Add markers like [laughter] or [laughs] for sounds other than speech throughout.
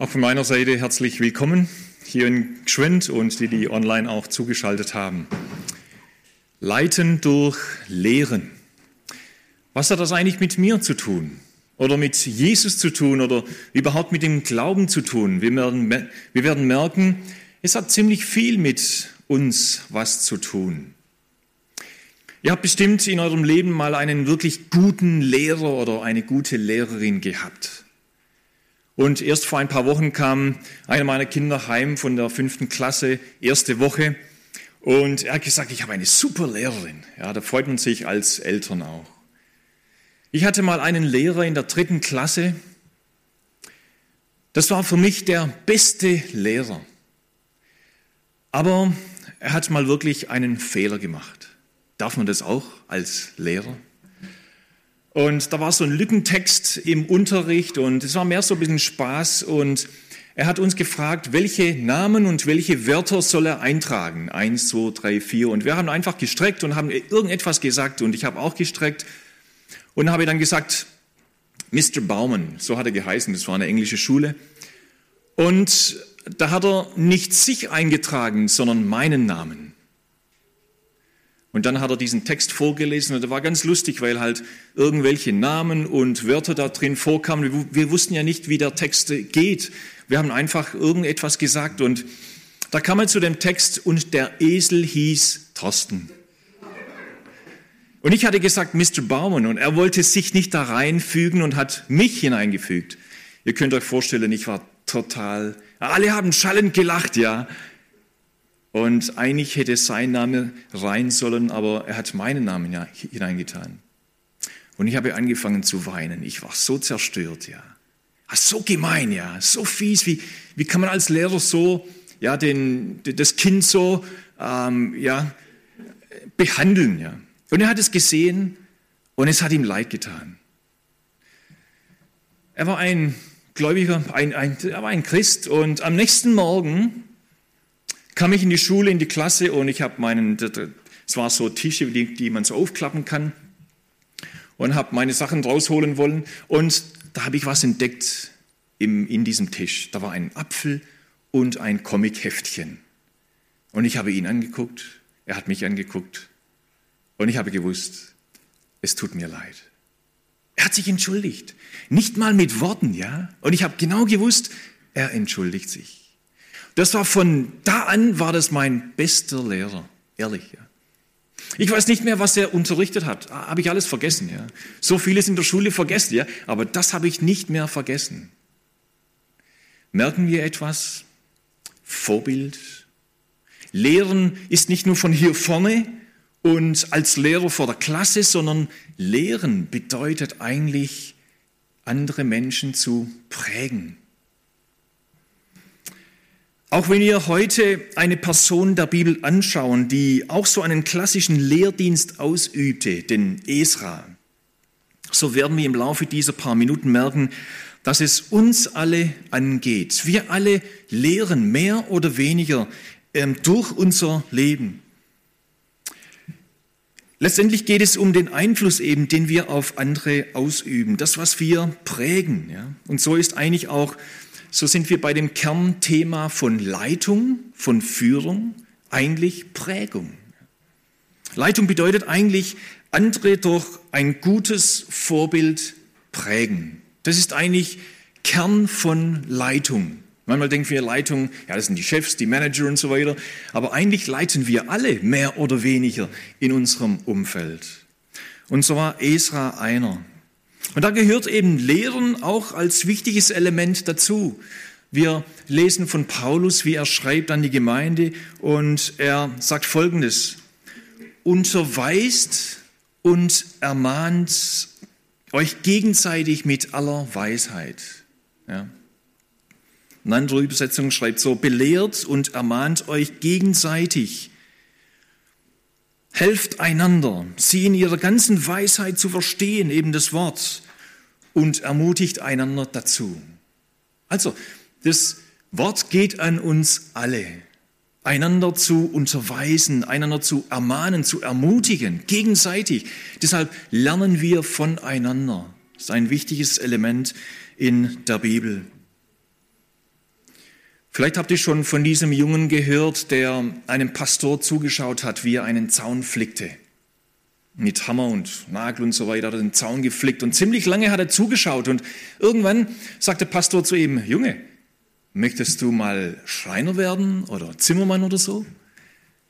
Auch von meiner Seite herzlich willkommen hier in Gschwind und die, die online auch zugeschaltet haben. Leiten durch Lehren. Was hat das eigentlich mit mir zu tun? Oder mit Jesus zu tun? Oder überhaupt mit dem Glauben zu tun? Wir werden, wir werden merken, es hat ziemlich viel mit uns was zu tun. Ihr habt bestimmt in eurem Leben mal einen wirklich guten Lehrer oder eine gute Lehrerin gehabt. Und erst vor ein paar Wochen kam einer meiner Kinder heim von der fünften Klasse, erste Woche. Und er hat gesagt, ich habe eine super Lehrerin. Ja, da freut man sich als Eltern auch. Ich hatte mal einen Lehrer in der dritten Klasse. Das war für mich der beste Lehrer. Aber er hat mal wirklich einen Fehler gemacht. Darf man das auch als Lehrer? Und da war so ein Lückentext im Unterricht und es war mehr so ein bisschen Spaß und er hat uns gefragt, welche Namen und welche Wörter soll er eintragen? Eins, zwei, drei, vier. Und wir haben einfach gestreckt und haben irgendetwas gesagt und ich habe auch gestreckt und habe dann gesagt, Mr. Bauman, so hat er geheißen, das war eine englische Schule. Und da hat er nicht sich eingetragen, sondern meinen Namen. Und dann hat er diesen Text vorgelesen und der war ganz lustig, weil halt irgendwelche Namen und Wörter da drin vorkamen. Wir wussten ja nicht, wie der Text geht. Wir haben einfach irgendetwas gesagt und da kam er zu dem Text und der Esel hieß Thorsten. Und ich hatte gesagt, Mr. Baumann, und er wollte sich nicht da reinfügen und hat mich hineingefügt. Ihr könnt euch vorstellen, ich war total, alle haben schallend gelacht, ja. Und eigentlich hätte sein Name rein sollen, aber er hat meinen Namen hineingetan. Und ich habe angefangen zu weinen. Ich war so zerstört, ja. Ah, so gemein, ja. So fies. Wie, wie kann man als Lehrer so, ja, den, das Kind so, ähm, ja, behandeln, ja. Und er hat es gesehen und es hat ihm leid getan. Er war ein Gläubiger, ein, ein, er war ein Christ und am nächsten Morgen kam ich in die Schule, in die Klasse und ich habe meinen, es war so Tische, die, die man so aufklappen kann und habe meine Sachen rausholen wollen und da habe ich was entdeckt im, in diesem Tisch. Da war ein Apfel und ein Comic-Heftchen. Und ich habe ihn angeguckt, er hat mich angeguckt und ich habe gewusst, es tut mir leid. Er hat sich entschuldigt, nicht mal mit Worten, ja. Und ich habe genau gewusst, er entschuldigt sich. Das war von da an war das mein bester Lehrer, ehrlich. Ja. Ich weiß nicht mehr, was er unterrichtet hat. Ah, habe ich alles vergessen. Ja. So vieles in der Schule vergessen, ja. Aber das habe ich nicht mehr vergessen. Merken wir etwas? Vorbild. Lehren ist nicht nur von hier vorne und als Lehrer vor der Klasse, sondern Lehren bedeutet eigentlich, andere Menschen zu prägen. Auch wenn wir heute eine Person der Bibel anschauen, die auch so einen klassischen Lehrdienst ausübte, den Esra, so werden wir im Laufe dieser paar Minuten merken, dass es uns alle angeht. Wir alle lehren mehr oder weniger ähm, durch unser Leben. Letztendlich geht es um den Einfluss eben, den wir auf andere ausüben, das, was wir prägen. Ja? Und so ist eigentlich auch so sind wir bei dem Kernthema von Leitung, von Führung, eigentlich Prägung. Leitung bedeutet eigentlich, andere durch ein gutes Vorbild prägen. Das ist eigentlich Kern von Leitung. Manchmal denken wir Leitung, ja, das sind die Chefs, die Manager und so weiter. Aber eigentlich leiten wir alle mehr oder weniger in unserem Umfeld. Und so war Esra einer. Und da gehört eben Lehren auch als wichtiges Element dazu. Wir lesen von Paulus, wie er schreibt an die Gemeinde und er sagt Folgendes. Unterweist und ermahnt euch gegenseitig mit aller Weisheit. Ja. Eine andere Übersetzung schreibt so, belehrt und ermahnt euch gegenseitig. Helft einander, sie in ihrer ganzen Weisheit zu verstehen, eben das Wort, und ermutigt einander dazu. Also, das Wort geht an uns alle, einander zu unterweisen, einander zu ermahnen, zu ermutigen, gegenseitig. Deshalb lernen wir voneinander. Das ist ein wichtiges Element in der Bibel. Vielleicht habt ihr schon von diesem Jungen gehört, der einem Pastor zugeschaut hat, wie er einen Zaun flickte. Mit Hammer und Nagel und so weiter hat er den Zaun geflickt und ziemlich lange hat er zugeschaut und irgendwann sagt der Pastor zu ihm, Junge, möchtest du mal Schreiner werden oder Zimmermann oder so?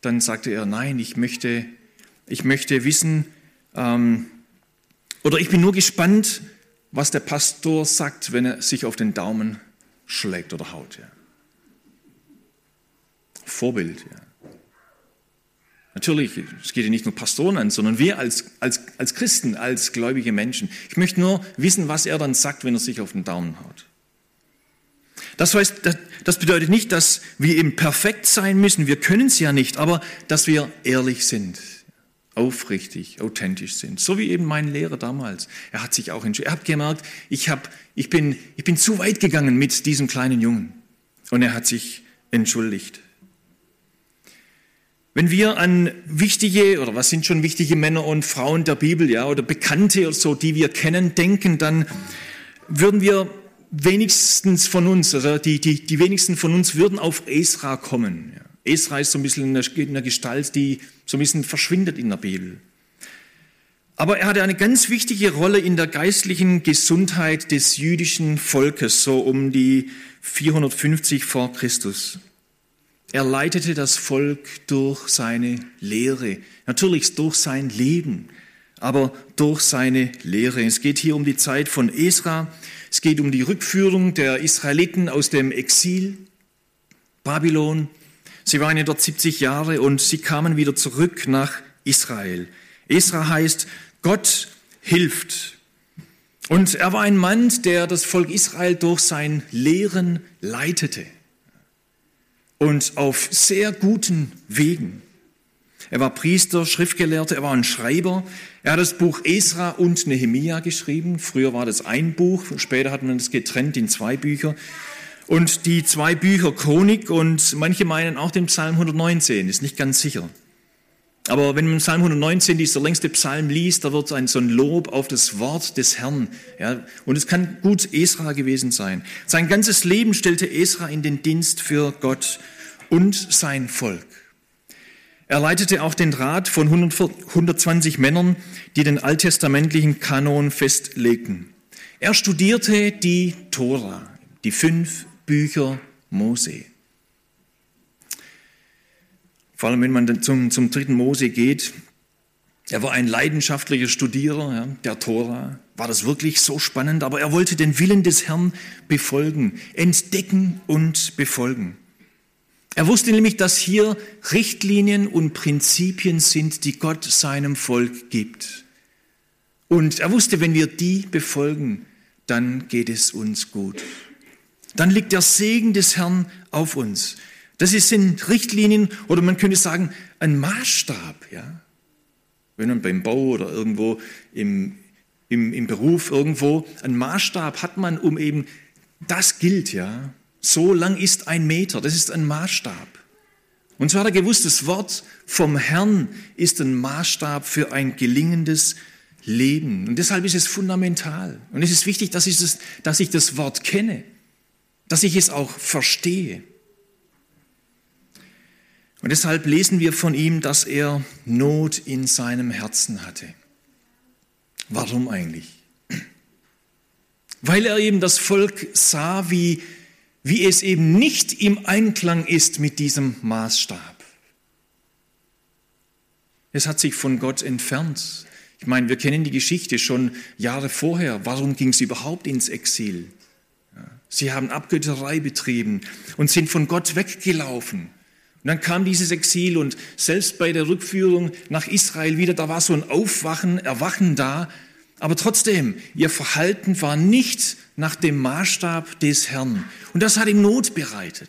Dann sagte er, nein, ich möchte, ich möchte wissen, ähm, oder ich bin nur gespannt, was der Pastor sagt, wenn er sich auf den Daumen schlägt oder haut. Ja. Vorbild. Ja. Natürlich, es geht ja nicht nur Pastoren an, sondern wir als, als, als Christen, als gläubige Menschen. Ich möchte nur wissen, was er dann sagt, wenn er sich auf den Daumen haut. Das, heißt, das bedeutet nicht, dass wir eben perfekt sein müssen, wir können es ja nicht, aber dass wir ehrlich sind, aufrichtig, authentisch sind. So wie eben mein Lehrer damals. Er hat sich auch entschieden. Er hat gemerkt, ich, hab, ich, bin, ich bin zu weit gegangen mit diesem kleinen Jungen. Und er hat sich entschuldigt. Wenn wir an wichtige oder was sind schon wichtige Männer und Frauen der Bibel, ja, oder Bekannte oder so, die wir kennen, denken, dann würden wir wenigstens von uns, also die, die, die wenigsten von uns würden auf Esra kommen. Ja. Esra ist so ein bisschen in der Gestalt, die so ein bisschen verschwindet in der Bibel. Aber er hatte eine ganz wichtige Rolle in der geistlichen Gesundheit des jüdischen Volkes, so um die 450 vor Christus. Er leitete das Volk durch seine Lehre, natürlich durch sein Leben, aber durch seine Lehre. Es geht hier um die Zeit von Esra, es geht um die Rückführung der Israeliten aus dem Exil, Babylon. Sie waren ja dort 70 Jahre und sie kamen wieder zurück nach Israel. Esra heißt, Gott hilft. Und er war ein Mann, der das Volk Israel durch sein Lehren leitete und auf sehr guten Wegen. Er war Priester, Schriftgelehrter, er war ein Schreiber. Er hat das Buch Esra und Nehemia geschrieben. Früher war das ein Buch, später hat man es getrennt in zwei Bücher. Und die zwei Bücher Chronik und manche meinen auch den Psalm 119, ist nicht ganz sicher. Aber wenn man Psalm 119, dieser längste Psalm liest, da wird ein so ein Lob auf das Wort des Herrn. Ja, und es kann gut Esra gewesen sein. Sein ganzes Leben stellte Esra in den Dienst für Gott und sein Volk. Er leitete auch den Rat von 120 Männern, die den alttestamentlichen Kanon festlegten. Er studierte die Tora, die fünf Bücher Mose. Vor allem, wenn man zum, zum dritten Mose geht. Er war ein leidenschaftlicher Studierer ja, der Tora. War das wirklich so spannend? Aber er wollte den Willen des Herrn befolgen, entdecken und befolgen. Er wusste nämlich, dass hier Richtlinien und Prinzipien sind, die Gott seinem Volk gibt. Und er wusste, wenn wir die befolgen, dann geht es uns gut. Dann liegt der Segen des Herrn auf uns. Das sind Richtlinien oder man könnte sagen ein Maßstab. Ja? Wenn man beim Bau oder irgendwo im, im, im Beruf irgendwo einen Maßstab hat man, um eben das gilt, ja. So lang ist ein Meter, das ist ein Maßstab. Und so hat er gewusst, das Wort vom Herrn ist ein Maßstab für ein gelingendes Leben. Und deshalb ist es fundamental. Und es ist wichtig, dass ich das, dass ich das Wort kenne, dass ich es auch verstehe. Und deshalb lesen wir von ihm, dass er Not in seinem Herzen hatte. Warum eigentlich? Weil er eben das Volk sah, wie, wie es eben nicht im Einklang ist mit diesem Maßstab. Es hat sich von Gott entfernt. Ich meine, wir kennen die Geschichte schon Jahre vorher. Warum ging es überhaupt ins Exil? Sie haben Abgötterei betrieben und sind von Gott weggelaufen. Und dann kam dieses Exil und selbst bei der Rückführung nach Israel wieder, da war so ein Aufwachen, Erwachen da. Aber trotzdem, ihr Verhalten war nicht nach dem Maßstab des Herrn. Und das hat ihm Not bereitet.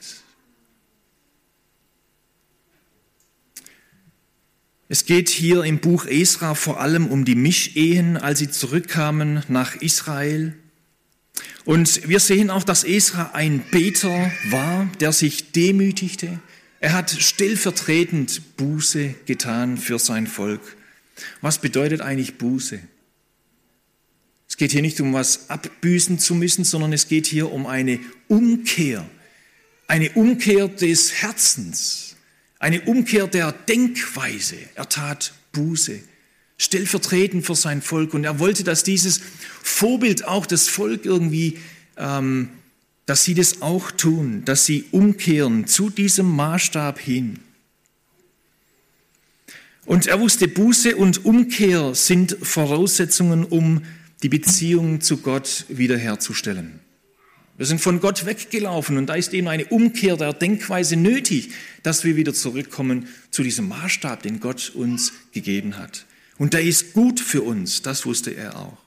Es geht hier im Buch Esra vor allem um die Mischehen, als sie zurückkamen nach Israel. Und wir sehen auch, dass Esra ein Beter war, der sich demütigte, er hat stellvertretend Buße getan für sein Volk. Was bedeutet eigentlich Buße? Es geht hier nicht um was abbüßen zu müssen, sondern es geht hier um eine Umkehr, eine Umkehr des Herzens, eine Umkehr der Denkweise. Er tat Buße, stellvertretend für sein Volk. Und er wollte, dass dieses Vorbild auch das Volk irgendwie, ähm, dass sie das auch tun, dass sie umkehren zu diesem Maßstab hin. Und er wusste, Buße und Umkehr sind Voraussetzungen, um die Beziehung zu Gott wiederherzustellen. Wir sind von Gott weggelaufen und da ist eben eine Umkehr der Denkweise nötig, dass wir wieder zurückkommen zu diesem Maßstab, den Gott uns gegeben hat. Und der ist gut für uns, das wusste er auch.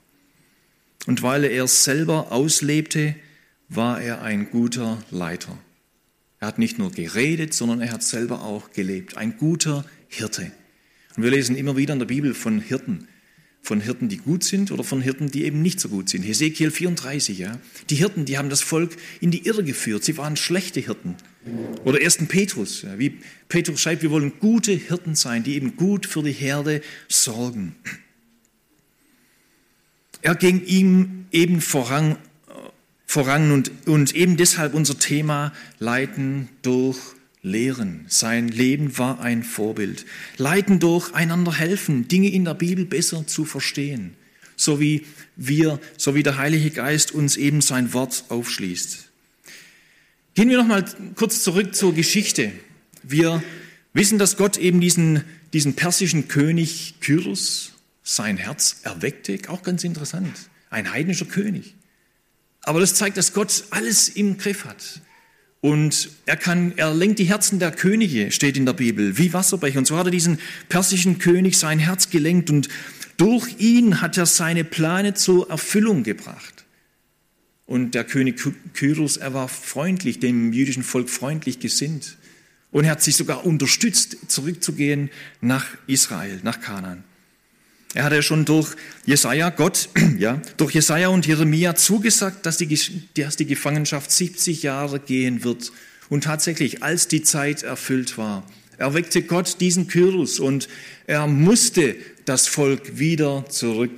Und weil er es selber auslebte, war er ein guter Leiter. Er hat nicht nur geredet, sondern er hat selber auch gelebt. Ein guter Hirte. Und wir lesen immer wieder in der Bibel von Hirten, von Hirten, die gut sind oder von Hirten, die eben nicht so gut sind. Hesekiel 34, ja. Die Hirten, die haben das Volk in die Irre geführt. Sie waren schlechte Hirten. Oder 1. Petrus, ja, wie Petrus schreibt, wir wollen gute Hirten sein, die eben gut für die Herde sorgen. Er ging ihm eben voran, voran und, und eben deshalb unser Thema Leiten durch lehren. Sein Leben war ein Vorbild. Leiten durch, einander helfen, Dinge in der Bibel besser zu verstehen, so wie wir, so wie der Heilige Geist uns eben sein Wort aufschließt. Gehen wir noch mal kurz zurück zur Geschichte. Wir wissen, dass Gott eben diesen, diesen persischen König Kyros sein Herz erweckte, auch ganz interessant. Ein heidnischer König. Aber das zeigt, dass Gott alles im Griff hat. Und er kann, er lenkt die Herzen der Könige, steht in der Bibel, wie Wasserbecher. Und so hat er diesen persischen König sein Herz gelenkt und durch ihn hat er seine Pläne zur Erfüllung gebracht. Und der König Kyros, er war freundlich, dem jüdischen Volk freundlich gesinnt. Und er hat sich sogar unterstützt, zurückzugehen nach Israel, nach Kanaan. Er hatte schon durch Jesaja, Gott, [clears throat] ja, durch Jesaja und Jeremia zugesagt, dass die, dass die Gefangenschaft 70 Jahre gehen wird. Und tatsächlich, als die Zeit erfüllt war, erweckte Gott diesen Kyros und er musste das Volk wieder zurück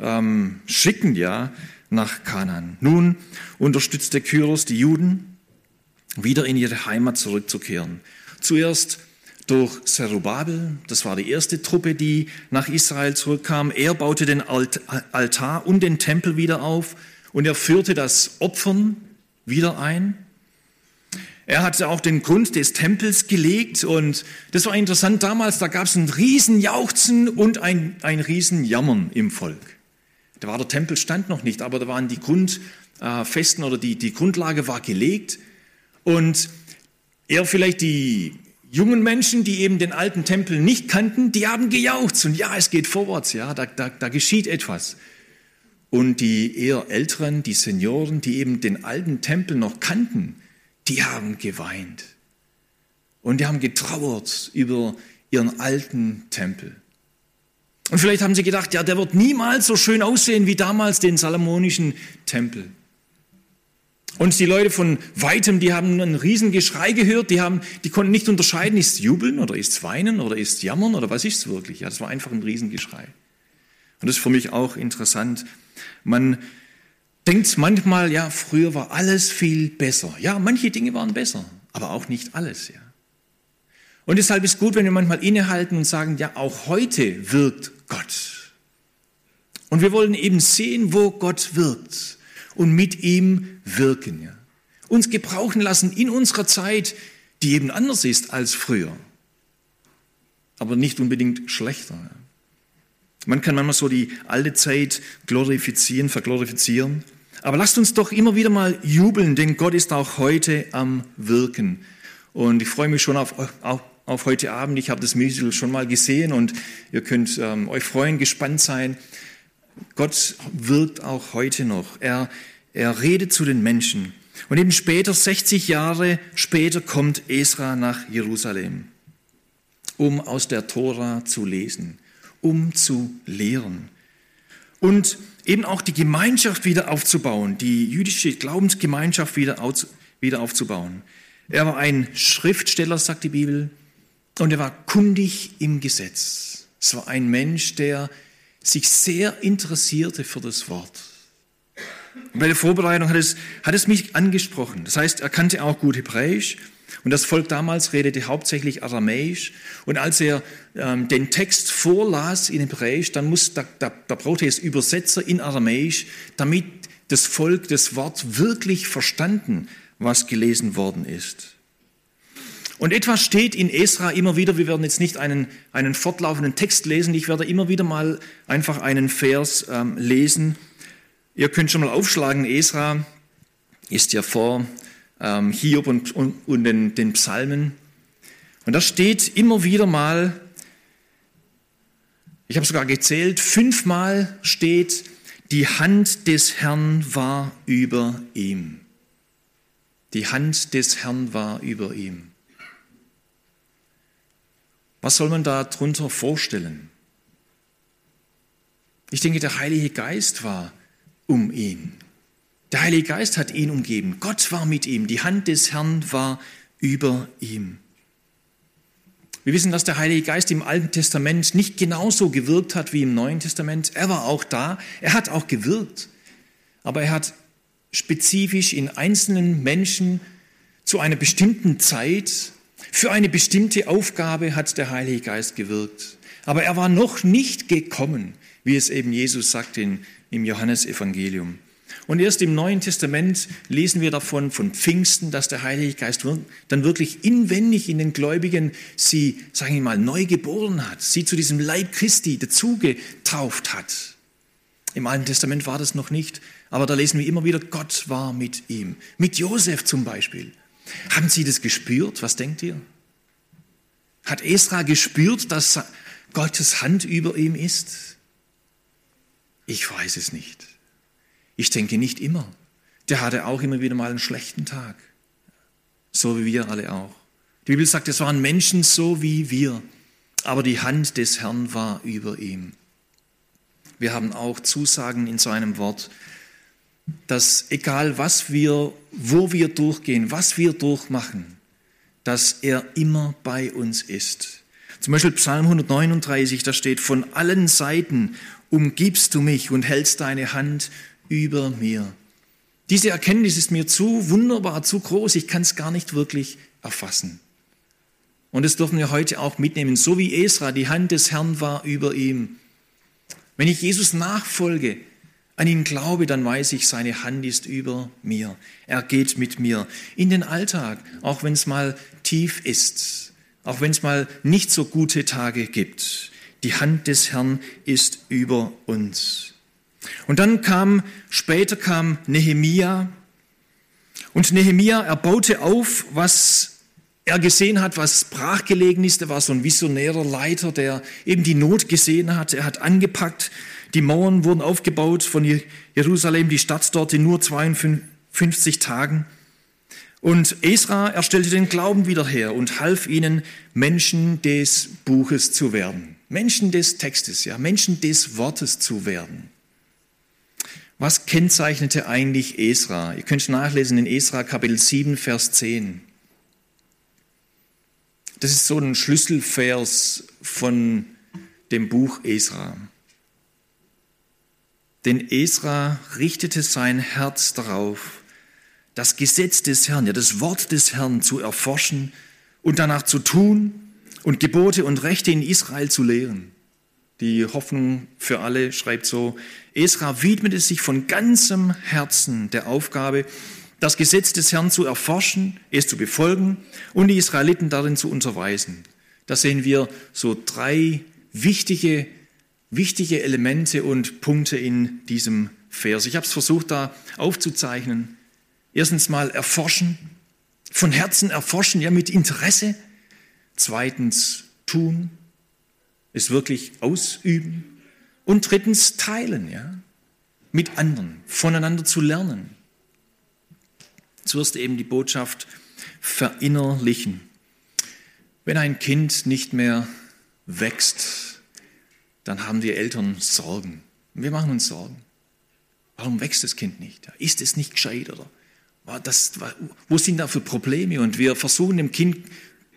ähm, schicken, ja, nach Kanan. Nun unterstützte Kyros die Juden, wieder in ihre Heimat zurückzukehren. Zuerst durch Zerubabel. Das war die erste Truppe, die nach Israel zurückkam. Er baute den Altar und den Tempel wieder auf und er führte das Opfern wieder ein. Er hatte auch den Grund des Tempels gelegt und das war interessant damals, da gab es ein Riesenjauchzen und ein, ein Riesenjammern im Volk. Da war der Tempelstand noch nicht, aber da waren die Grundfesten oder die, die Grundlage war gelegt und er vielleicht die jungen Menschen, die eben den alten Tempel nicht kannten, die haben gejaucht und ja, es geht vorwärts, ja, da, da, da geschieht etwas. Und die eher Älteren, die Senioren, die eben den alten Tempel noch kannten, die haben geweint. Und die haben getrauert über ihren alten Tempel. Und vielleicht haben sie gedacht, ja, der wird niemals so schön aussehen wie damals den salomonischen Tempel. Und die Leute von weitem, die haben ein Riesengeschrei gehört, die, haben, die konnten nicht unterscheiden, ist jubeln oder ist weinen oder ist jammern oder was ist es wirklich. Ja, das war einfach ein Riesengeschrei. Und das ist für mich auch interessant. Man denkt manchmal, ja, früher war alles viel besser. Ja, manche Dinge waren besser, aber auch nicht alles, ja. Und deshalb ist gut, wenn wir manchmal innehalten und sagen, ja, auch heute wirkt Gott. Und wir wollen eben sehen, wo Gott wirkt und mit ihm wirken. Ja. Uns gebrauchen lassen in unserer Zeit, die eben anders ist als früher, aber nicht unbedingt schlechter. Ja. Man kann manchmal so die alte Zeit glorifizieren, verglorifizieren. Aber lasst uns doch immer wieder mal jubeln, denn Gott ist auch heute am Wirken. Und ich freue mich schon auf, auf, auf heute Abend. Ich habe das Musical schon mal gesehen und ihr könnt ähm, euch freuen, gespannt sein. Gott wirkt auch heute noch. Er, er redet zu den Menschen. Und eben später, 60 Jahre später, kommt Esra nach Jerusalem, um aus der Tora zu lesen, um zu lehren. Und eben auch die Gemeinschaft wieder aufzubauen, die jüdische Glaubensgemeinschaft wieder, wieder aufzubauen. Er war ein Schriftsteller, sagt die Bibel, und er war kundig im Gesetz. Es war ein Mensch, der sich sehr interessierte für das Wort. Bei der Vorbereitung hat es, hat es mich angesprochen. Das heißt, er kannte auch gut Hebräisch und das Volk damals redete hauptsächlich Aramäisch. Und als er ähm, den Text vorlas in Hebräisch, dann muss, da, da, da brauchte es Übersetzer in Aramäisch, damit das Volk das Wort wirklich verstanden, was gelesen worden ist. Und etwas steht in Esra immer wieder, wir werden jetzt nicht einen, einen fortlaufenden Text lesen, ich werde immer wieder mal einfach einen Vers ähm, lesen. Ihr könnt schon mal aufschlagen, Esra ist ja vor ähm, Hiob und, und, und den, den Psalmen. Und da steht immer wieder mal, ich habe sogar gezählt, fünfmal steht, die Hand des Herrn war über ihm. Die Hand des Herrn war über ihm. Was soll man da drunter vorstellen? Ich denke, der Heilige Geist war um ihn. Der Heilige Geist hat ihn umgeben. Gott war mit ihm. Die Hand des Herrn war über ihm. Wir wissen, dass der Heilige Geist im Alten Testament nicht genauso gewirkt hat wie im Neuen Testament. Er war auch da. Er hat auch gewirkt. Aber er hat spezifisch in einzelnen Menschen zu einer bestimmten Zeit, für eine bestimmte Aufgabe hat der Heilige Geist gewirkt. Aber er war noch nicht gekommen, wie es eben Jesus sagt in, im Johannesevangelium. Und erst im Neuen Testament lesen wir davon, von Pfingsten, dass der Heilige Geist dann wirklich inwendig in den Gläubigen sie, sagen wir mal, neu geboren hat, sie zu diesem Leib Christi dazugetauft hat. Im Alten Testament war das noch nicht, aber da lesen wir immer wieder, Gott war mit ihm. Mit Josef zum Beispiel. Haben Sie das gespürt? Was denkt ihr? Hat Esra gespürt, dass Gottes Hand über ihm ist? Ich weiß es nicht. Ich denke nicht immer. Der hatte auch immer wieder mal einen schlechten Tag. So wie wir alle auch. Die Bibel sagt, es waren Menschen so wie wir, aber die Hand des Herrn war über ihm. Wir haben auch Zusagen in seinem Wort, dass egal was wir, wo wir durchgehen, was wir durchmachen, dass er immer bei uns ist. Zum Beispiel Psalm 139, da steht, von allen Seiten umgibst du mich und hältst deine Hand über mir. Diese Erkenntnis ist mir zu wunderbar, zu groß, ich kann es gar nicht wirklich erfassen. Und das dürfen wir heute auch mitnehmen, so wie Esra, die Hand des Herrn war über ihm. Wenn ich Jesus nachfolge, an ihn glaube, dann weiß ich, seine Hand ist über mir. Er geht mit mir in den Alltag, auch wenn es mal tief ist, auch wenn es mal nicht so gute Tage gibt. Die Hand des Herrn ist über uns. Und dann kam, später kam Nehemia. Und Nehemia, er baute auf, was er gesehen hat, was brachgelegen ist. Er war so ein visionärer Leiter, der eben die Not gesehen hat. Er hat angepackt. Die Mauern wurden aufgebaut von Jerusalem, die Stadt dort in nur 52 Tagen. Und Esra, er stellte den Glauben wieder her und half ihnen, Menschen des Buches zu werden. Menschen des Textes, ja, Menschen des Wortes zu werden. Was kennzeichnete eigentlich Esra? Ihr könnt nachlesen in Esra Kapitel 7, Vers 10. Das ist so ein Schlüsselvers von dem Buch Esra. Denn Esra richtete sein Herz darauf, das Gesetz des Herrn, ja das Wort des Herrn zu erforschen und danach zu tun und Gebote und Rechte in Israel zu lehren. Die Hoffnung für alle schreibt so, Esra widmete sich von ganzem Herzen der Aufgabe, das Gesetz des Herrn zu erforschen, es zu befolgen und die Israeliten darin zu unterweisen. Da sehen wir so drei wichtige, wichtige Elemente und Punkte in diesem Vers. Ich habe es versucht da aufzuzeichnen. Erstens mal erforschen, von Herzen erforschen, ja mit Interesse. Zweitens tun, es wirklich ausüben. Und drittens teilen, ja, mit anderen, voneinander zu lernen. Zuerst eben die Botschaft verinnerlichen. Wenn ein Kind nicht mehr wächst, dann haben wir Eltern Sorgen. Wir machen uns Sorgen. Warum wächst das Kind nicht? Ist es nicht gescheit oder das, wo sind da für Probleme? Und wir versuchen dem Kind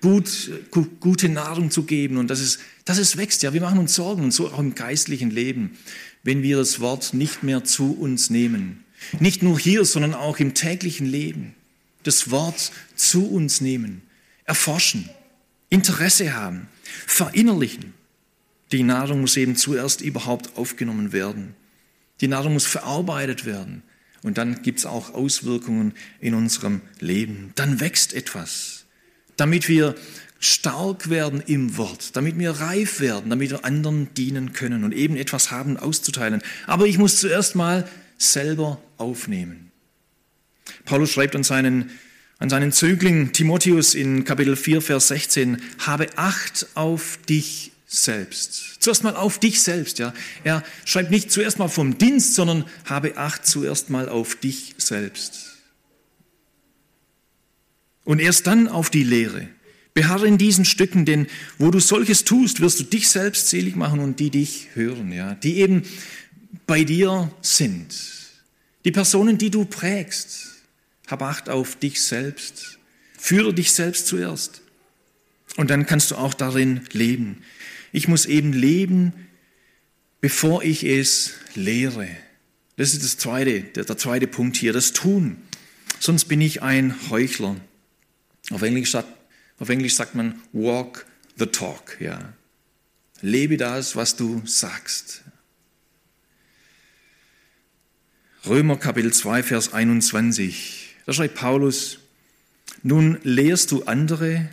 gut, gute Nahrung zu geben und dass es, dass es wächst. Ja, wir machen uns Sorgen und so auch im geistlichen Leben, wenn wir das Wort nicht mehr zu uns nehmen, Nicht nur hier, sondern auch im täglichen Leben. Das Wort zu uns nehmen, erforschen, Interesse haben, verinnerlichen. Die Nahrung muss eben zuerst überhaupt aufgenommen werden. Die Nahrung muss verarbeitet werden. Und dann gibt es auch Auswirkungen in unserem Leben. Dann wächst etwas, damit wir stark werden im Wort, damit wir reif werden, damit wir anderen dienen können und eben etwas haben auszuteilen. Aber ich muss zuerst mal selber aufnehmen. Paulus schreibt an seinen, an seinen Zögling Timotheus in Kapitel 4, Vers 16, habe Acht auf dich selbst. Zuerst mal auf dich selbst, ja. Er schreibt nicht zuerst mal vom Dienst, sondern habe Acht zuerst mal auf dich selbst. Und erst dann auf die Lehre. Beharre in diesen Stücken, denn wo du solches tust, wirst du dich selbst selig machen und die dich hören, ja, die eben bei dir sind. Die Personen, die du prägst. Hab Acht auf dich selbst. Führe dich selbst zuerst. Und dann kannst du auch darin leben. Ich muss eben leben, bevor ich es lehre. Das ist das zweite, der, der zweite Punkt hier, das Tun. Sonst bin ich ein Heuchler. Auf Englisch sagt auf Englisch sagt man walk the talk, ja. Lebe das, was du sagst. Römer Kapitel 2, Vers 21. Da schreibt Paulus, nun lehrst du andere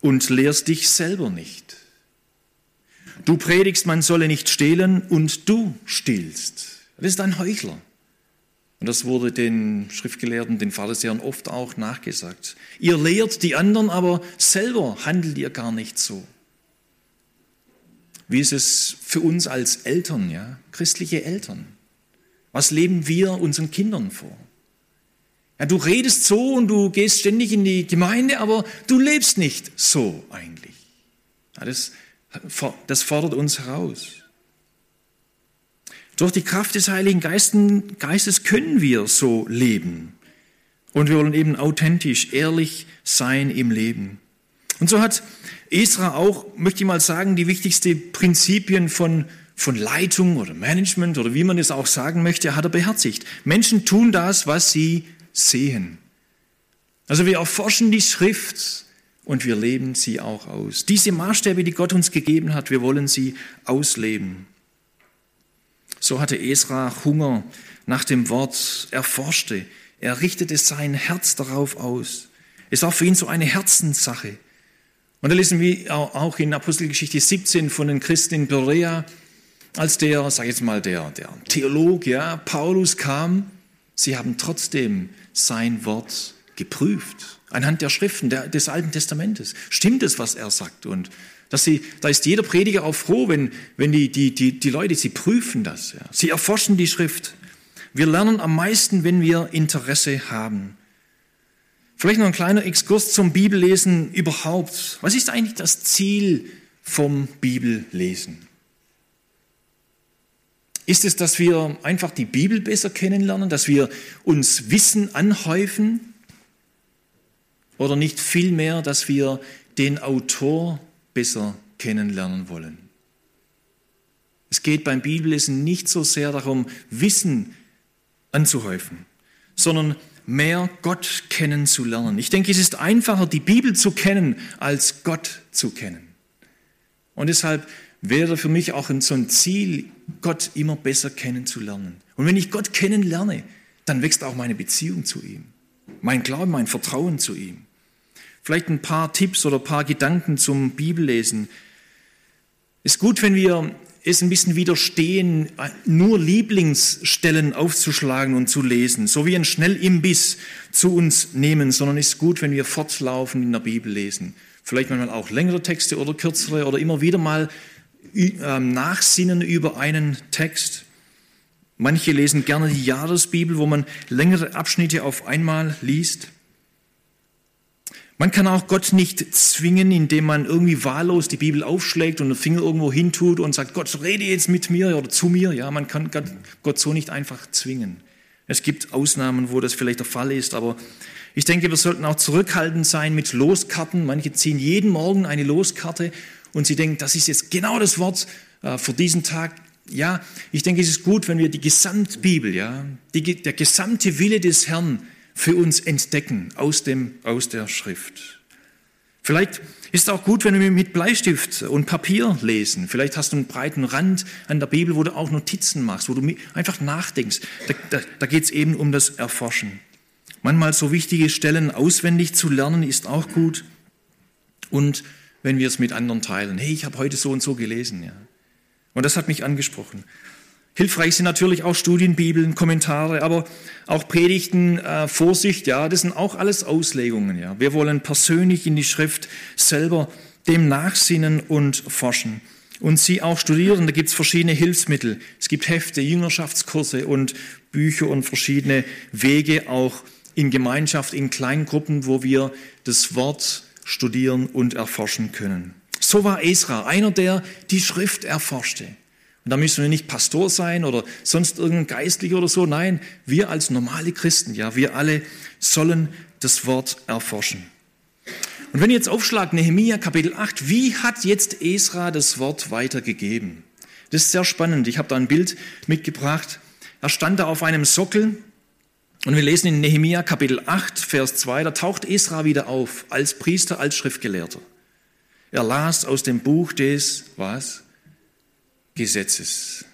und lehrst dich selber nicht. Du predigst, man solle nicht stehlen und du stiehlst. Das ist ein Heuchler. Und das wurde den Schriftgelehrten, den Pharisäern oft auch nachgesagt. Ihr lehrt die anderen, aber selber handelt ihr gar nicht so. Wie ist es für uns als Eltern, ja, christliche Eltern? Was leben wir unseren Kindern vor? Ja, du redest so und du gehst ständig in die Gemeinde, aber du lebst nicht so eigentlich. Ja, das, das fordert uns heraus. Durch die Kraft des Heiligen Geistes können wir so leben. Und wir wollen eben authentisch, ehrlich sein im Leben. Und so hat Esra auch, möchte ich mal sagen, die wichtigsten Prinzipien von, von Leitung oder Management oder wie man es auch sagen möchte, hat er beherzigt. Menschen tun das, was sie sehen. Also wir erforschen die Schrift und wir leben sie auch aus. Diese Maßstäbe, die Gott uns gegeben hat, wir wollen sie ausleben. So hatte Esra Hunger nach dem Wort, er forschte, er richtete sein Herz darauf aus. Es war für ihn so eine Herzenssache. Und da lesen wir auch in Apostelgeschichte 17 von den Christen in Berea, als der, sag ich jetzt mal, der, der Theolog, ja, Paulus kam, sie haben trotzdem sein Wort geprüft, anhand der Schriften der, des Alten Testamentes. Stimmt es, was er sagt? Und dass sie, da ist jeder Prediger auch froh, wenn, wenn die, die, die, die Leute, sie prüfen das. Ja. Sie erforschen die Schrift. Wir lernen am meisten, wenn wir Interesse haben. Vielleicht noch ein kleiner Exkurs zum Bibellesen überhaupt. Was ist eigentlich das Ziel vom Bibellesen? Ist es, dass wir einfach die Bibel besser kennenlernen, dass wir uns Wissen anhäufen? Oder nicht vielmehr, dass wir den Autor besser kennenlernen wollen. Es geht beim Bibellesen nicht so sehr darum, Wissen anzuhäufen, sondern mehr Gott kennenzulernen. Ich denke, es ist einfacher, die Bibel zu kennen, als Gott zu kennen. Und deshalb wäre für mich auch so ein Ziel, Gott immer besser kennenzulernen. Und wenn ich Gott kennenlerne, dann wächst auch meine Beziehung zu ihm, mein Glauben, mein Vertrauen zu ihm. Vielleicht ein paar Tipps oder ein paar Gedanken zum Bibellesen. Ist gut, wenn wir es ein bisschen widerstehen, nur Lieblingsstellen aufzuschlagen und zu lesen, so wie ein Schnellimbiss zu uns nehmen, sondern ist gut, wenn wir fortlaufend in der Bibel lesen. Vielleicht manchmal auch längere Texte oder kürzere oder immer wieder mal ähm, nachsinnen über einen Text. Manche lesen gerne die Jahresbibel, wo man längere Abschnitte auf einmal liest. Man kann auch Gott nicht zwingen, indem man irgendwie wahllos die Bibel aufschlägt und den Finger irgendwo hintut und sagt, Gott, rede jetzt mit mir oder zu mir. Ja, man kann Gott so nicht einfach zwingen. Es gibt Ausnahmen, wo das vielleicht der Fall ist, aber ich denke, wir sollten auch zurückhaltend sein mit Loskarten. Manche ziehen jeden Morgen eine Loskarte und sie denken, das ist jetzt genau das Wort äh, für diesen Tag ja, ich denke, es ist gut, wenn wir die Gesamtbibel, ja, die, der gesamte Wille des Herrn für uns entdecken aus, dem, aus der Schrift. Vielleicht ist es auch gut, wenn wir mit Bleistift und Papier lesen. Vielleicht hast du einen breiten Rand an der Bibel, wo du auch Notizen machst, wo du einfach nachdenkst. Da, da, da geht es eben um das Erforschen. Manchmal so wichtige Stellen auswendig zu lernen, ist auch gut. Und wenn wir es mit anderen teilen. Hey, ich habe heute so und so gelesen. Ja. Und das hat mich angesprochen. Hilfreich sind natürlich auch Studienbibeln, Kommentare, aber auch Predigten, äh, Vorsicht, ja, das sind auch alles Auslegungen. Ja. Wir wollen persönlich in die Schrift selber dem nachsinnen und forschen und sie auch studieren. Da gibt es verschiedene Hilfsmittel. Es gibt Hefte, Jüngerschaftskurse und Bücher und verschiedene Wege auch in Gemeinschaft, in Kleingruppen, wo wir das Wort studieren und erforschen können. So war Esra, einer, der die Schrift erforschte. Und da müssen wir nicht Pastor sein oder sonst irgendein Geistlicher oder so. Nein, wir als normale Christen, ja, wir alle sollen das Wort erforschen. Und wenn ihr jetzt aufschlagt, Nehemia Kapitel 8, wie hat jetzt Esra das Wort weitergegeben? Das ist sehr spannend. Ich habe da ein Bild mitgebracht. Er stand da auf einem Sockel und wir lesen in Nehemia Kapitel 8, Vers 2, da taucht Esra wieder auf als Priester, als Schriftgelehrter. Er las aus dem Buch des, was? Gesetzes.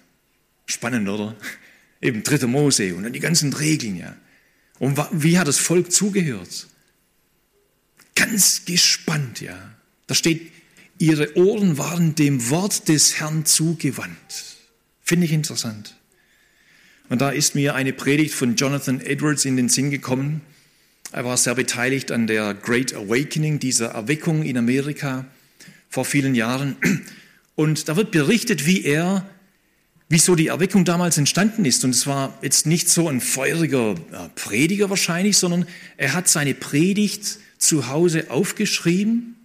Spannend, oder? [laughs] Eben dritte Mose und dann die ganzen Regeln, ja. Und wie hat das Volk zugehört? Ganz gespannt, ja. Da steht, ihre Ohren waren dem Wort des Herrn zugewandt. Finde ich interessant. Und da ist mir eine Predigt von Jonathan Edwards in den Sinn gekommen. Er war sehr beteiligt an der Great Awakening, dieser Erweckung in Amerika vor vielen Jahren. Und da wird berichtet, wie er, wieso die Erweckung damals entstanden ist. Und es war jetzt nicht so ein feuriger Prediger wahrscheinlich, sondern er hat seine Predigt zu Hause aufgeschrieben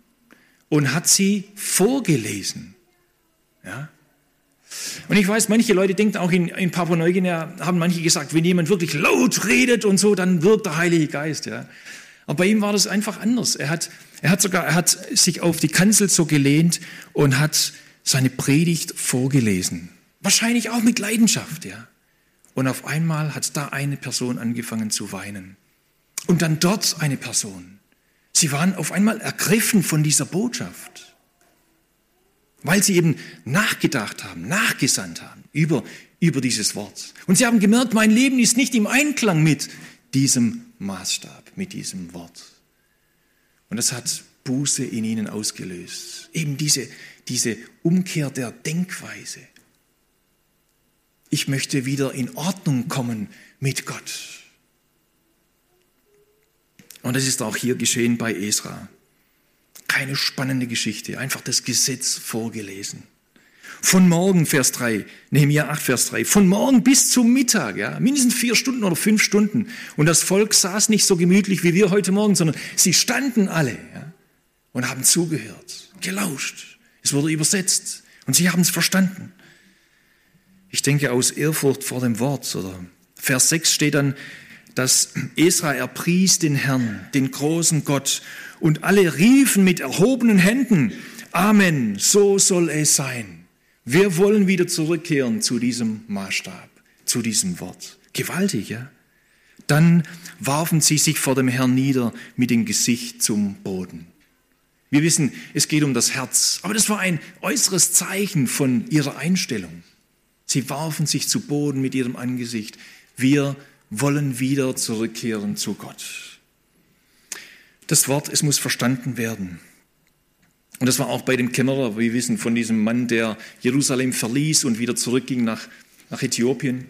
und hat sie vorgelesen. Ja? Und ich weiß, manche Leute denken auch in, in Papua-Neuguinea, haben manche gesagt, wenn jemand wirklich laut redet und so, dann wirkt der Heilige Geist. Ja? Aber bei ihm war das einfach anders. Er hat, er hat sogar, er hat sich auf die Kanzel so gelehnt und hat seine Predigt vorgelesen. Wahrscheinlich auch mit Leidenschaft, ja. Und auf einmal hat da eine Person angefangen zu weinen. Und dann dort eine Person. Sie waren auf einmal ergriffen von dieser Botschaft, weil sie eben nachgedacht haben, nachgesandt haben über, über dieses Wort. Und sie haben gemerkt, mein Leben ist nicht im Einklang mit diesem Maßstab, mit diesem Wort. Und das hat Buße in ihnen ausgelöst. Eben diese, diese Umkehr der Denkweise. Ich möchte wieder in Ordnung kommen mit Gott. Und das ist auch hier geschehen bei Esra. Keine spannende Geschichte, einfach das Gesetz vorgelesen. Von morgen, Vers 3, Nehemiah 8, Vers 3, von morgen bis zum Mittag, ja, mindestens vier Stunden oder fünf Stunden. Und das Volk saß nicht so gemütlich wie wir heute Morgen, sondern sie standen alle ja, und haben zugehört, gelauscht. Es wurde übersetzt und sie haben es verstanden. Ich denke aus Ehrfurcht vor dem Wort. Oder Vers 6 steht dann, dass Esra erpries den Herrn, den großen Gott, und alle riefen mit erhobenen Händen, Amen, so soll es sein. Wir wollen wieder zurückkehren zu diesem Maßstab, zu diesem Wort. Gewaltig, ja? Dann warfen sie sich vor dem Herrn nieder mit dem Gesicht zum Boden. Wir wissen, es geht um das Herz, aber das war ein äußeres Zeichen von ihrer Einstellung. Sie warfen sich zu Boden mit ihrem Angesicht. Wir wollen wieder zurückkehren zu Gott. Das Wort, es muss verstanden werden. Und das war auch bei dem Kämmerer, wir wissen von diesem Mann, der Jerusalem verließ und wieder zurückging nach, nach Äthiopien.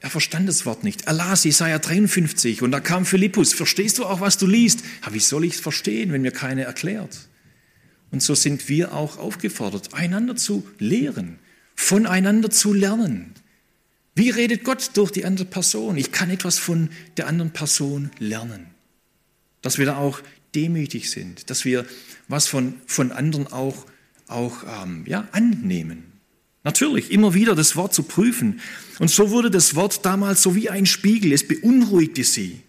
Er verstand das Wort nicht. Er las Jesaja 53 und da kam Philippus. Verstehst du auch, was du liest? Ja, wie soll ich es verstehen, wenn mir keiner erklärt? Und so sind wir auch aufgefordert, einander zu lehren, voneinander zu lernen. Wie redet Gott durch die andere Person? Ich kann etwas von der anderen Person lernen. Dass wir da auch demütig sind, dass wir was von, von anderen auch, auch ähm, ja, annehmen. Natürlich, immer wieder das Wort zu prüfen. Und so wurde das Wort damals so wie ein Spiegel. Es beunruhigte sie.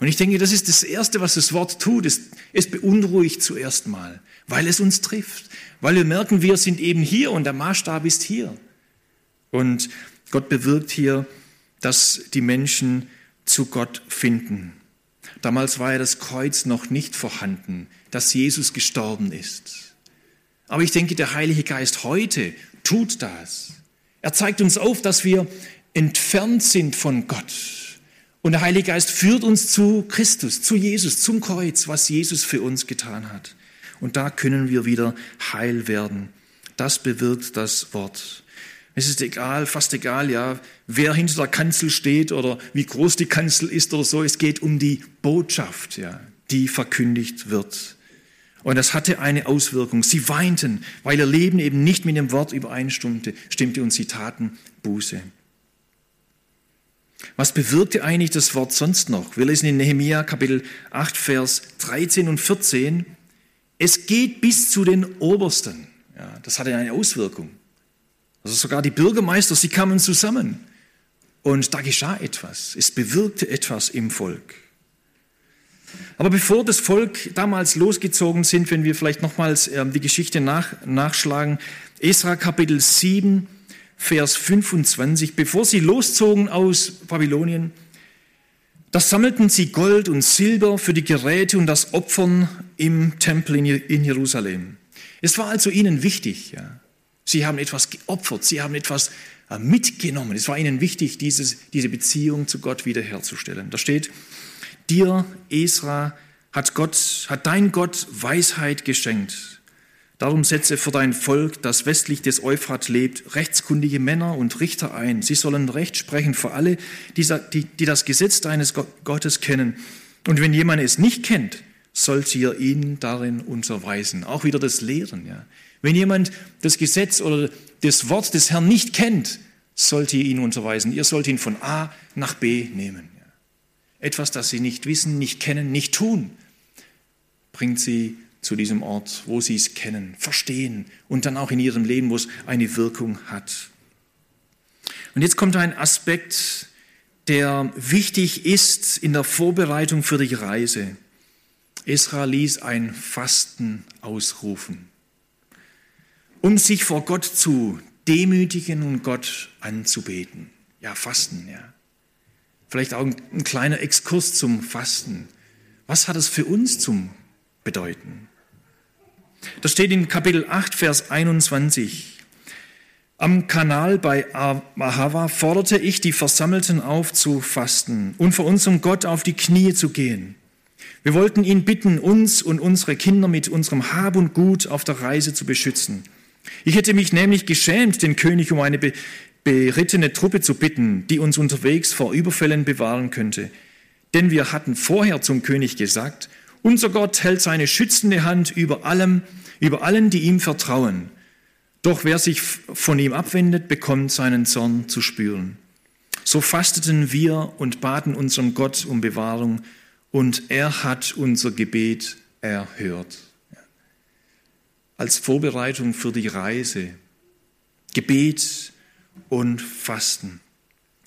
Und ich denke, das ist das Erste, was das Wort tut. Es, es beunruhigt zuerst mal, weil es uns trifft. Weil wir merken, wir sind eben hier und der Maßstab ist hier. Und Gott bewirkt hier, dass die Menschen zu Gott finden. Damals war ja das Kreuz noch nicht vorhanden, dass Jesus gestorben ist. Aber ich denke, der Heilige Geist heute tut das. Er zeigt uns auf, dass wir entfernt sind von Gott. Und der Heilige Geist führt uns zu Christus, zu Jesus, zum Kreuz, was Jesus für uns getan hat. Und da können wir wieder heil werden. Das bewirkt das Wort. Es ist egal, fast egal, ja, wer hinter der Kanzel steht oder wie groß die Kanzel ist oder so. Es geht um die Botschaft, ja, die verkündigt wird. Und das hatte eine Auswirkung. Sie weinten, weil ihr Leben eben nicht mit dem Wort übereinstimmte stimmte und sie taten Buße. Was bewirkte eigentlich das Wort sonst noch? Wir lesen in Nehemia Kapitel 8, Vers 13 und 14. Es geht bis zu den Obersten. Ja, das hatte eine Auswirkung. Also sogar die Bürgermeister, sie kamen zusammen. Und da geschah etwas. Es bewirkte etwas im Volk. Aber bevor das Volk damals losgezogen sind, wenn wir vielleicht nochmals ähm, die Geschichte nach, nachschlagen, Esra Kapitel 7, Vers 25, bevor sie loszogen aus Babylonien, da sammelten sie Gold und Silber für die Geräte und das Opfern im Tempel in Jerusalem. Es war also ihnen wichtig. Ja. Sie haben etwas geopfert, sie haben etwas äh, mitgenommen. Es war ihnen wichtig, dieses, diese Beziehung zu Gott wiederherzustellen. Da steht, dir, Esra, hat Gott, hat dein Gott Weisheit geschenkt. Darum setze für dein Volk, das westlich des Euphrat lebt, rechtskundige Männer und Richter ein. Sie sollen Recht sprechen für alle, die, die das Gesetz deines Gottes kennen. Und wenn jemand es nicht kennt, sollt ihr ihn darin unterweisen. Auch wieder das Lehren. Ja. Wenn jemand das Gesetz oder das Wort des Herrn nicht kennt, sollt ihr ihn unterweisen. Ihr sollt ihn von A nach B nehmen. Etwas, das sie nicht wissen, nicht kennen, nicht tun, bringt sie zu diesem Ort, wo sie es kennen, verstehen und dann auch in ihrem Leben, wo es eine Wirkung hat. Und jetzt kommt ein Aspekt, der wichtig ist in der Vorbereitung für die Reise. Esra ließ ein Fasten ausrufen, um sich vor Gott zu demütigen und Gott anzubeten. Ja, Fasten, ja. Vielleicht auch ein kleiner Exkurs zum Fasten. Was hat es für uns zum Bedeuten? Das steht in Kapitel 8, Vers 21. Am Kanal bei Ahava forderte ich die Versammelten auf zu fasten und vor unserem Gott auf die Knie zu gehen. Wir wollten ihn bitten, uns und unsere Kinder mit unserem Hab und Gut auf der Reise zu beschützen. Ich hätte mich nämlich geschämt, den König um eine berittene Truppe zu bitten, die uns unterwegs vor Überfällen bewahren könnte. Denn wir hatten vorher zum König gesagt, unser Gott hält seine schützende Hand über allem, über allen, die ihm vertrauen. Doch wer sich von ihm abwendet, bekommt seinen Zorn zu spüren. So fasteten wir und baten unseren Gott um Bewahrung und er hat unser Gebet erhört. Als Vorbereitung für die Reise. Gebet und Fasten.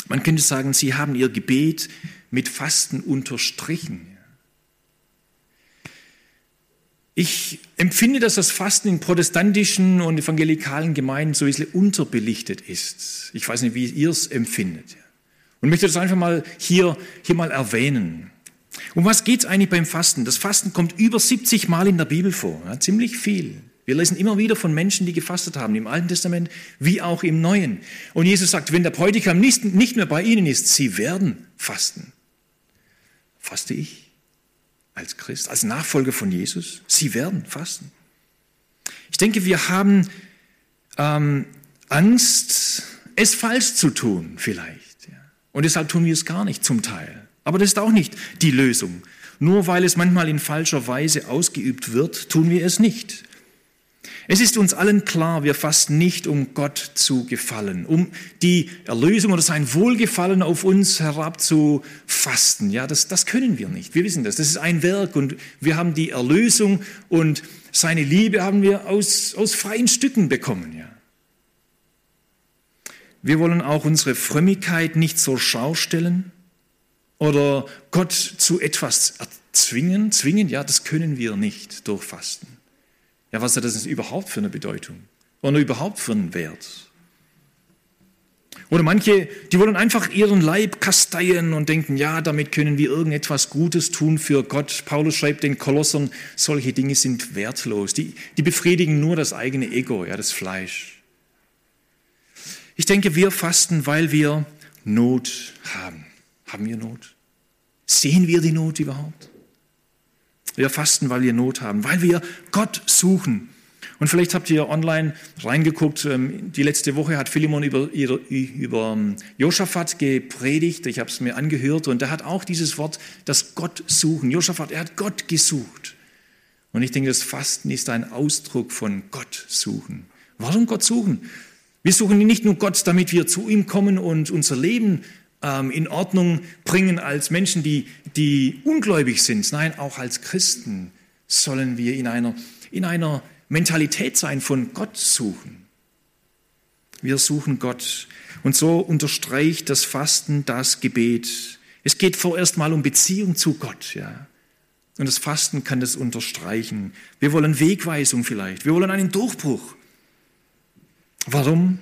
Man könnte sagen, sie haben ihr Gebet mit Fasten unterstrichen. Ich empfinde, dass das Fasten in protestantischen und evangelikalen Gemeinden so ein bisschen unterbelichtet ist. Ich weiß nicht, wie ihr es empfindet. Und möchte das einfach mal hier, hier mal erwähnen. Um was geht es eigentlich beim Fasten? Das Fasten kommt über 70 Mal in der Bibel vor, ja, ziemlich viel. Wir lesen immer wieder von Menschen, die gefastet haben, im Alten Testament wie auch im Neuen. Und Jesus sagt, wenn der Bräutigam nicht, nicht mehr bei ihnen ist, sie werden fasten. Faste ich? als Christ, als Nachfolger von Jesus. Sie werden fasten. Ich denke, wir haben ähm, Angst, es falsch zu tun, vielleicht. Und deshalb tun wir es gar nicht zum Teil. Aber das ist auch nicht die Lösung. Nur weil es manchmal in falscher Weise ausgeübt wird, tun wir es nicht. Es ist uns allen klar, wir fasten nicht, um Gott zu gefallen, um die Erlösung oder sein Wohlgefallen auf uns herab zu fasten. Ja, das, das können wir nicht. Wir wissen das. Das ist ein Werk und wir haben die Erlösung und seine Liebe haben wir aus, aus freien Stücken bekommen. Ja. Wir wollen auch unsere Frömmigkeit nicht zur Schau stellen oder Gott zu etwas erzwingen. Zwingen, ja, das können wir nicht durch Fasten. Ja, was hat das überhaupt für eine Bedeutung? Oder überhaupt für einen Wert? Oder manche, die wollen einfach ihren Leib kasteien und denken, ja, damit können wir irgendetwas Gutes tun für Gott. Paulus schreibt den Kolossern, solche Dinge sind wertlos. Die, die befriedigen nur das eigene Ego, ja, das Fleisch. Ich denke, wir fasten, weil wir Not haben. Haben wir Not? Sehen wir die Not überhaupt? Wir fasten, weil wir Not haben, weil wir Gott suchen. Und vielleicht habt ihr online reingeguckt. Ähm, die letzte Woche hat Philemon über, über ähm, Josaphat gepredigt. Ich habe es mir angehört und er hat auch dieses Wort, das Gott suchen. Josaphat, er hat Gott gesucht. Und ich denke, das Fasten ist ein Ausdruck von Gott suchen. Warum Gott suchen? Wir suchen nicht nur Gott, damit wir zu ihm kommen und unser Leben ähm, in Ordnung bringen als Menschen, die, die ungläubig sind. Nein, auch als Christen sollen wir in einer, in einer Mentalität sein von Gott suchen. Wir suchen Gott. Und so unterstreicht das Fasten das Gebet. Es geht vorerst mal um Beziehung zu Gott, ja. Und das Fasten kann das unterstreichen. Wir wollen Wegweisung vielleicht. Wir wollen einen Durchbruch. Warum?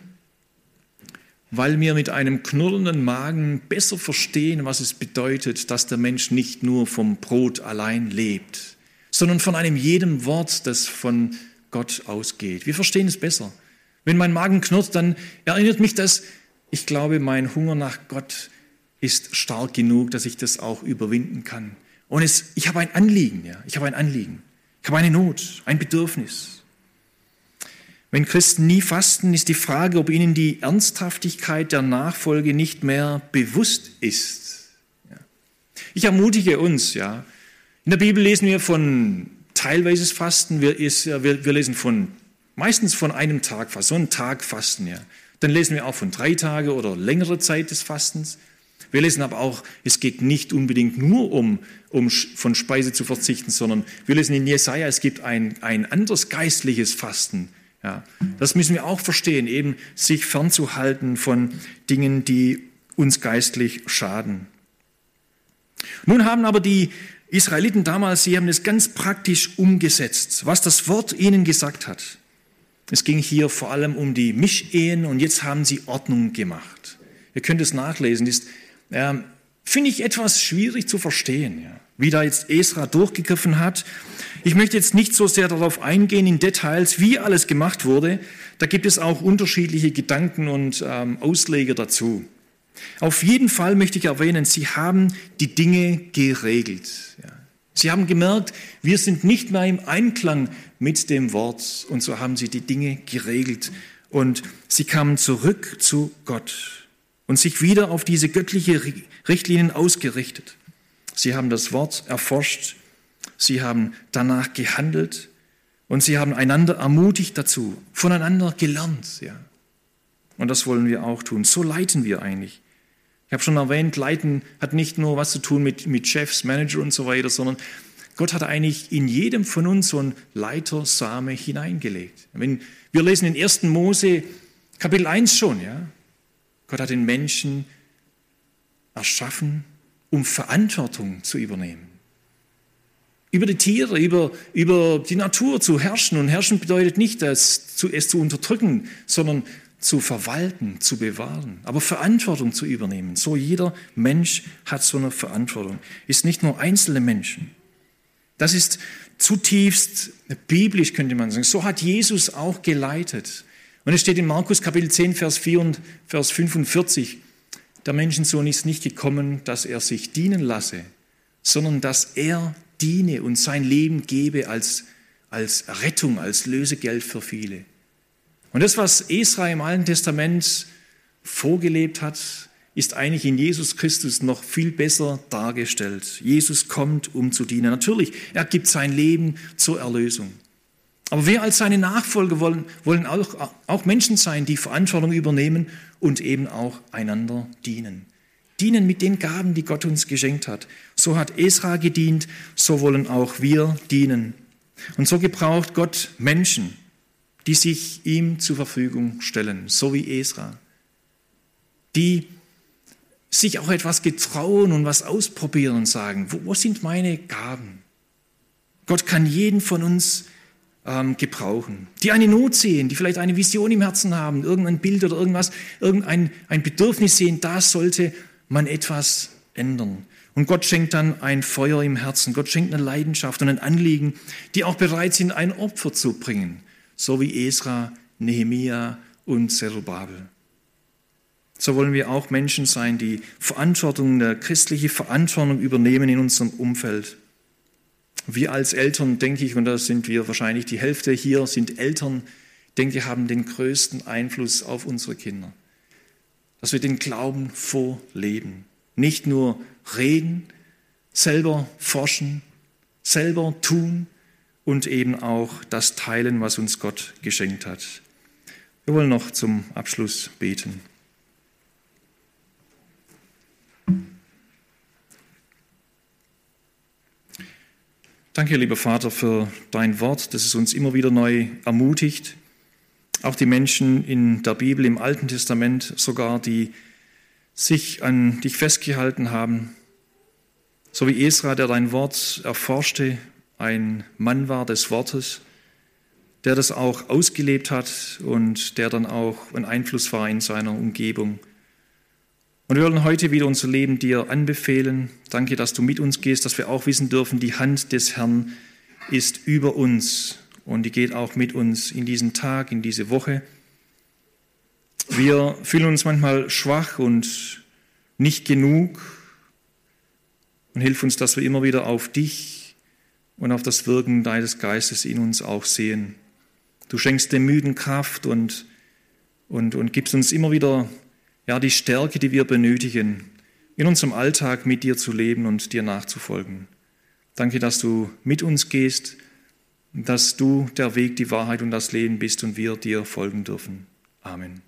Weil wir mit einem knurrenden Magen besser verstehen, was es bedeutet, dass der Mensch nicht nur vom Brot allein lebt, sondern von einem jedem Wort, das von Gott ausgeht. Wir verstehen es besser. Wenn mein Magen knurrt, dann erinnert mich das, ich glaube, mein Hunger nach Gott ist stark genug, dass ich das auch überwinden kann. Und es, ich habe ein Anliegen, ja, ich habe ein Anliegen. Ich habe eine Not, ein Bedürfnis. Wenn Christen nie fasten, ist die Frage, ob ihnen die Ernsthaftigkeit der Nachfolge nicht mehr bewusst ist. Ich ermutige uns, ja. In der Bibel lesen wir von teilweises Fasten, wir, ist, wir, wir lesen von, meistens von einem Tag fast, so einen Tag Fasten, ja. Dann lesen wir auch von drei Tage oder längere Zeit des Fastens. Wir lesen aber auch, es geht nicht unbedingt nur um, um von Speise zu verzichten, sondern wir lesen in Jesaja, es gibt ein, ein anderes geistliches Fasten. Ja, das müssen wir auch verstehen, eben sich fernzuhalten von Dingen, die uns geistlich schaden. Nun haben aber die Israeliten damals, sie haben es ganz praktisch umgesetzt, was das Wort ihnen gesagt hat. Es ging hier vor allem um die Mischehen und jetzt haben sie Ordnung gemacht. Ihr könnt es nachlesen, ist, äh, finde ich etwas schwierig zu verstehen, ja, wie da jetzt Esra durchgegriffen hat. Ich möchte jetzt nicht so sehr darauf eingehen in Details, wie alles gemacht wurde. Da gibt es auch unterschiedliche Gedanken und ähm, Ausleger dazu. Auf jeden Fall möchte ich erwähnen, sie haben die Dinge geregelt. Ja. Sie haben gemerkt, wir sind nicht mehr im Einklang mit dem Wort und so haben sie die Dinge geregelt und sie kamen zurück zu Gott und sich wieder auf diese göttliche Richtlinien ausgerichtet. Sie haben das Wort erforscht, sie haben danach gehandelt und sie haben einander ermutigt dazu, voneinander gelernt. Ja. Und das wollen wir auch tun. So leiten wir eigentlich. Ich habe schon erwähnt, Leiten hat nicht nur was zu tun mit, mit Chefs, Manager und so weiter, sondern Gott hat eigentlich in jedem von uns so ein Leitersame hineingelegt. Wenn, wir lesen in 1. Mose Kapitel 1 schon, ja. Gott hat den Menschen erschaffen, um Verantwortung zu übernehmen. Über die Tiere, über, über die Natur zu herrschen. Und herrschen bedeutet nicht, es zu, es zu unterdrücken, sondern zu verwalten, zu bewahren, aber Verantwortung zu übernehmen. So jeder Mensch hat so eine Verantwortung, ist nicht nur einzelne Menschen. Das ist zutiefst biblisch, könnte man sagen. So hat Jesus auch geleitet. Und es steht in Markus Kapitel 10, Vers 4 und Vers 45, der Menschensohn ist nicht gekommen, dass er sich dienen lasse, sondern dass er diene und sein Leben gebe als, als Rettung, als Lösegeld für viele. Und das, was Esra im Alten Testament vorgelebt hat, ist eigentlich in Jesus Christus noch viel besser dargestellt. Jesus kommt, um zu dienen. Natürlich, er gibt sein Leben zur Erlösung. Aber wir als seine Nachfolger wollen, wollen auch, auch Menschen sein, die Verantwortung übernehmen und eben auch einander dienen. Dienen mit den Gaben, die Gott uns geschenkt hat. So hat Esra gedient, so wollen auch wir dienen. Und so gebraucht Gott Menschen, die sich ihm zur Verfügung stellen, so wie Esra, die sich auch etwas getrauen und was ausprobieren und sagen, wo, wo sind meine Gaben? Gott kann jeden von uns ähm, gebrauchen, die eine Not sehen, die vielleicht eine Vision im Herzen haben, irgendein Bild oder irgendwas, irgendein ein Bedürfnis sehen, da sollte man etwas ändern. Und Gott schenkt dann ein Feuer im Herzen, Gott schenkt eine Leidenschaft und ein Anliegen, die auch bereit sind, ein Opfer zu bringen, so wie Esra, Nehemia und Zerubabel. So wollen wir auch Menschen sein, die Verantwortung, eine christliche Verantwortung übernehmen in unserem Umfeld. Wir als Eltern, denke ich, und da sind wir wahrscheinlich die Hälfte hier, sind Eltern, denke ich, haben den größten Einfluss auf unsere Kinder. Dass wir den Glauben vorleben. Nicht nur reden, selber forschen, selber tun und eben auch das teilen, was uns Gott geschenkt hat. Wir wollen noch zum Abschluss beten. Danke, lieber Vater, für dein Wort, das es uns immer wieder neu ermutigt. Auch die Menschen in der Bibel, im Alten Testament sogar, die sich an dich festgehalten haben, so wie Esra, der dein Wort erforschte, ein Mann war des Wortes, der das auch ausgelebt hat und der dann auch ein Einfluss war in seiner Umgebung. Und wir wollen heute wieder unser Leben dir anbefehlen. Danke, dass du mit uns gehst, dass wir auch wissen dürfen, die Hand des Herrn ist über uns und die geht auch mit uns in diesen Tag, in diese Woche. Wir fühlen uns manchmal schwach und nicht genug und hilf uns, dass wir immer wieder auf dich und auf das Wirken deines Geistes in uns auch sehen. Du schenkst dem Müden Kraft und, und, und gibst uns immer wieder ja, die Stärke, die wir benötigen, in unserem Alltag mit dir zu leben und dir nachzufolgen. Danke, dass du mit uns gehst, dass du der Weg, die Wahrheit und das Leben bist und wir dir folgen dürfen. Amen.